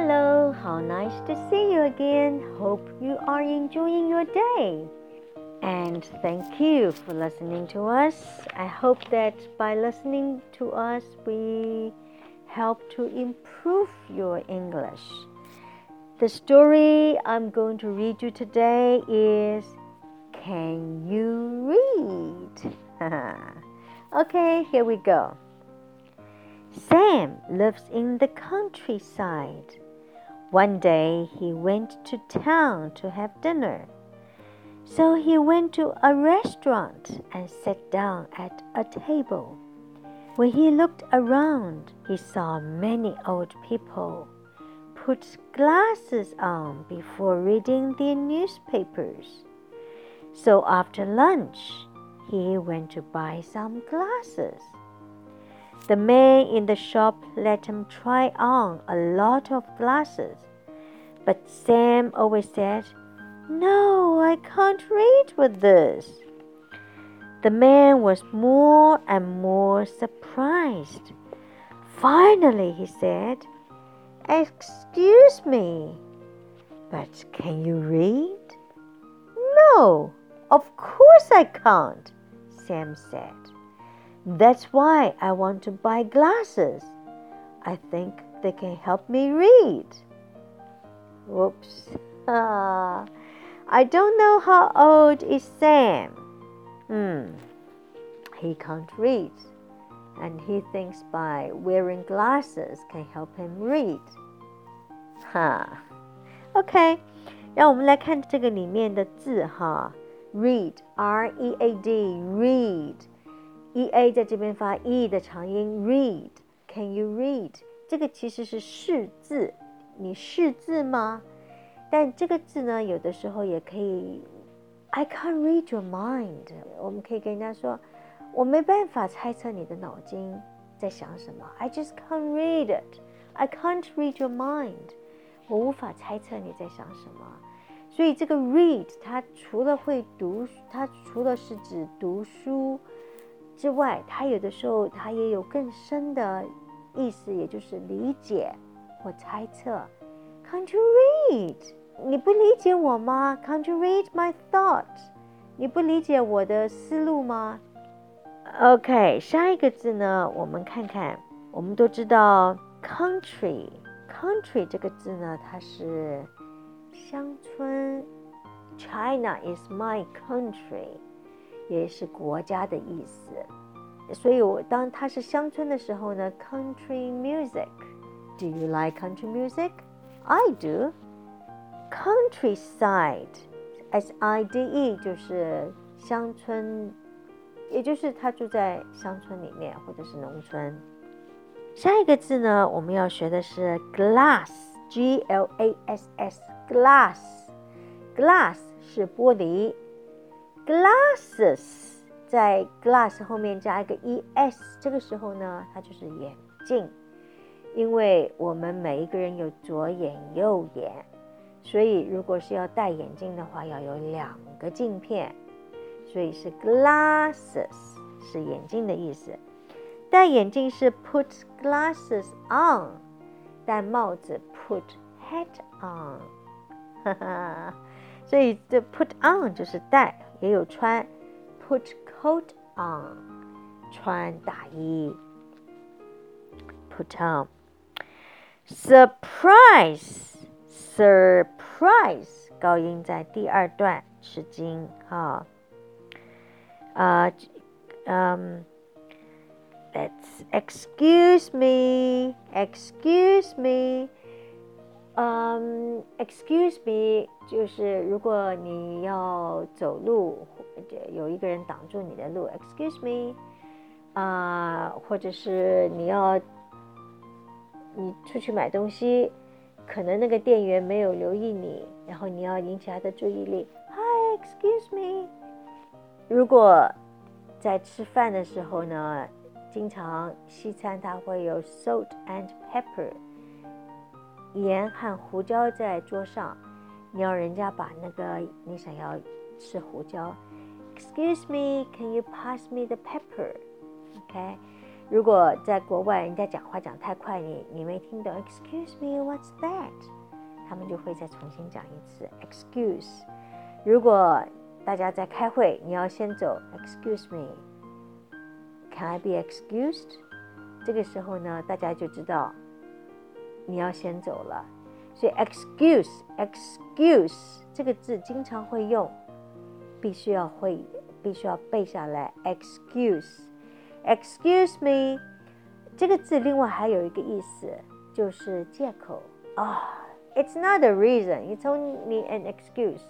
Hello, how nice to see you again. Hope you are enjoying your day. And thank you for listening to us. I hope that by listening to us, we help to improve your English. The story I'm going to read you today is Can You Read? okay, here we go. Sam lives in the countryside. One day he went to town to have dinner. So he went to a restaurant and sat down at a table. When he looked around, he saw many old people put glasses on before reading their newspapers. So after lunch, he went to buy some glasses. The man in the shop let him try on a lot of glasses, but Sam always said, No, I can't read with this. The man was more and more surprised. Finally, he said, Excuse me, but can you read? No, of course I can't, Sam said. That's why I want to buy glasses. I think they can help me read. Whoops. Ah, I don't know how old is Sam. Hmm. He can't read. And he thinks by wearing glasses can help him read. 哈，OK，让我们来看这个里面的字哈，read，R E A D，read。 E a 在这边发 e 的长音，read，can you read？这个其实是识字，你识字吗？但这个字呢，有的时候也可以，I can't read your mind。我们可以跟人家说，我没办法猜测你的脑筋在想什么。I just can't read it。I can't read your mind。我无法猜测你在想什么。所以这个 read，它除了会读，它除了是指读书。之外，它有的时候它也有更深的意思，也就是理解或猜测。Can't you read？你不理解我吗？Can't you read my thought？你不理解我的思路吗？OK，下一个字呢，我们看看，我们都知道 country，country 这个字呢，它是乡村。China is my country。也是国家的意思，所以我当它是乡村的时候呢，country music。Do you like country music? I do. Countryside, S I D E，就是乡村，也就是他住在乡村里面或者是农村。下一个字呢，我们要学的是 glass，G L A S S，glass，glass 是玻璃。Glasses 在 glass 后面加一个 es，这个时候呢，它就是眼镜。因为我们每一个人有左眼、右眼，所以如果是要戴眼镜的话，要有两个镜片，所以是 glasses 是眼镜的意思。戴眼镜是 put glasses on，戴帽子 put hat on，哈哈，所以这 put on 就是戴。也有穿，put coat on，穿大衣，put on，surprise，surprise，高音在第二段，吃惊哈，啊，嗯，let's excuse me，excuse me。 嗯，excuse me，就是如果你要走路，有一个人挡住你的路，excuse me，啊，或者是你要你出去买东西，可能那个店员没有留意你，然后你要引起他的注意力，Hi，excuse me。如果在吃饭的时候呢，经常西餐它会有 salt and pepper。盐和胡椒在桌上，你要人家把那个你想要吃胡椒，Excuse me, can you pass me the pepper? OK，如果在国外人家讲话讲太快，你你没听懂，Excuse me，what's that？他们就会再重新讲一次，Excuse。如果大家在开会，你要先走，Excuse me，Can I be excused？这个时候呢，大家就知道你要先走了。所以，excuse，excuse 这个字经常会用，必须要会，必须要背下来。excuse，excuse me 这个字另外还有一个意思，就是借口啊。It's not a reason, it's only an excuse.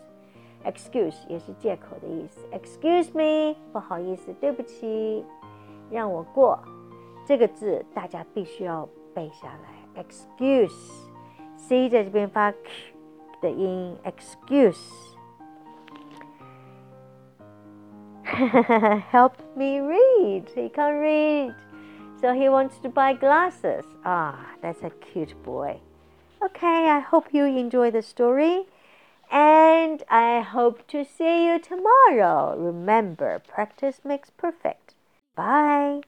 Excuse 也是借口的意思。Excuse me，不好意思，对不起，让我过。这个字大家必须要背下来。excuse. C จะเป็นภาค the in excuse. Help me read. He can't read. So he wants to buy glasses. Ah that's a cute boy. Okay I hope you enjoy the story. And I hope to see you tomorrow. Remember, practice makes perfect. Bye.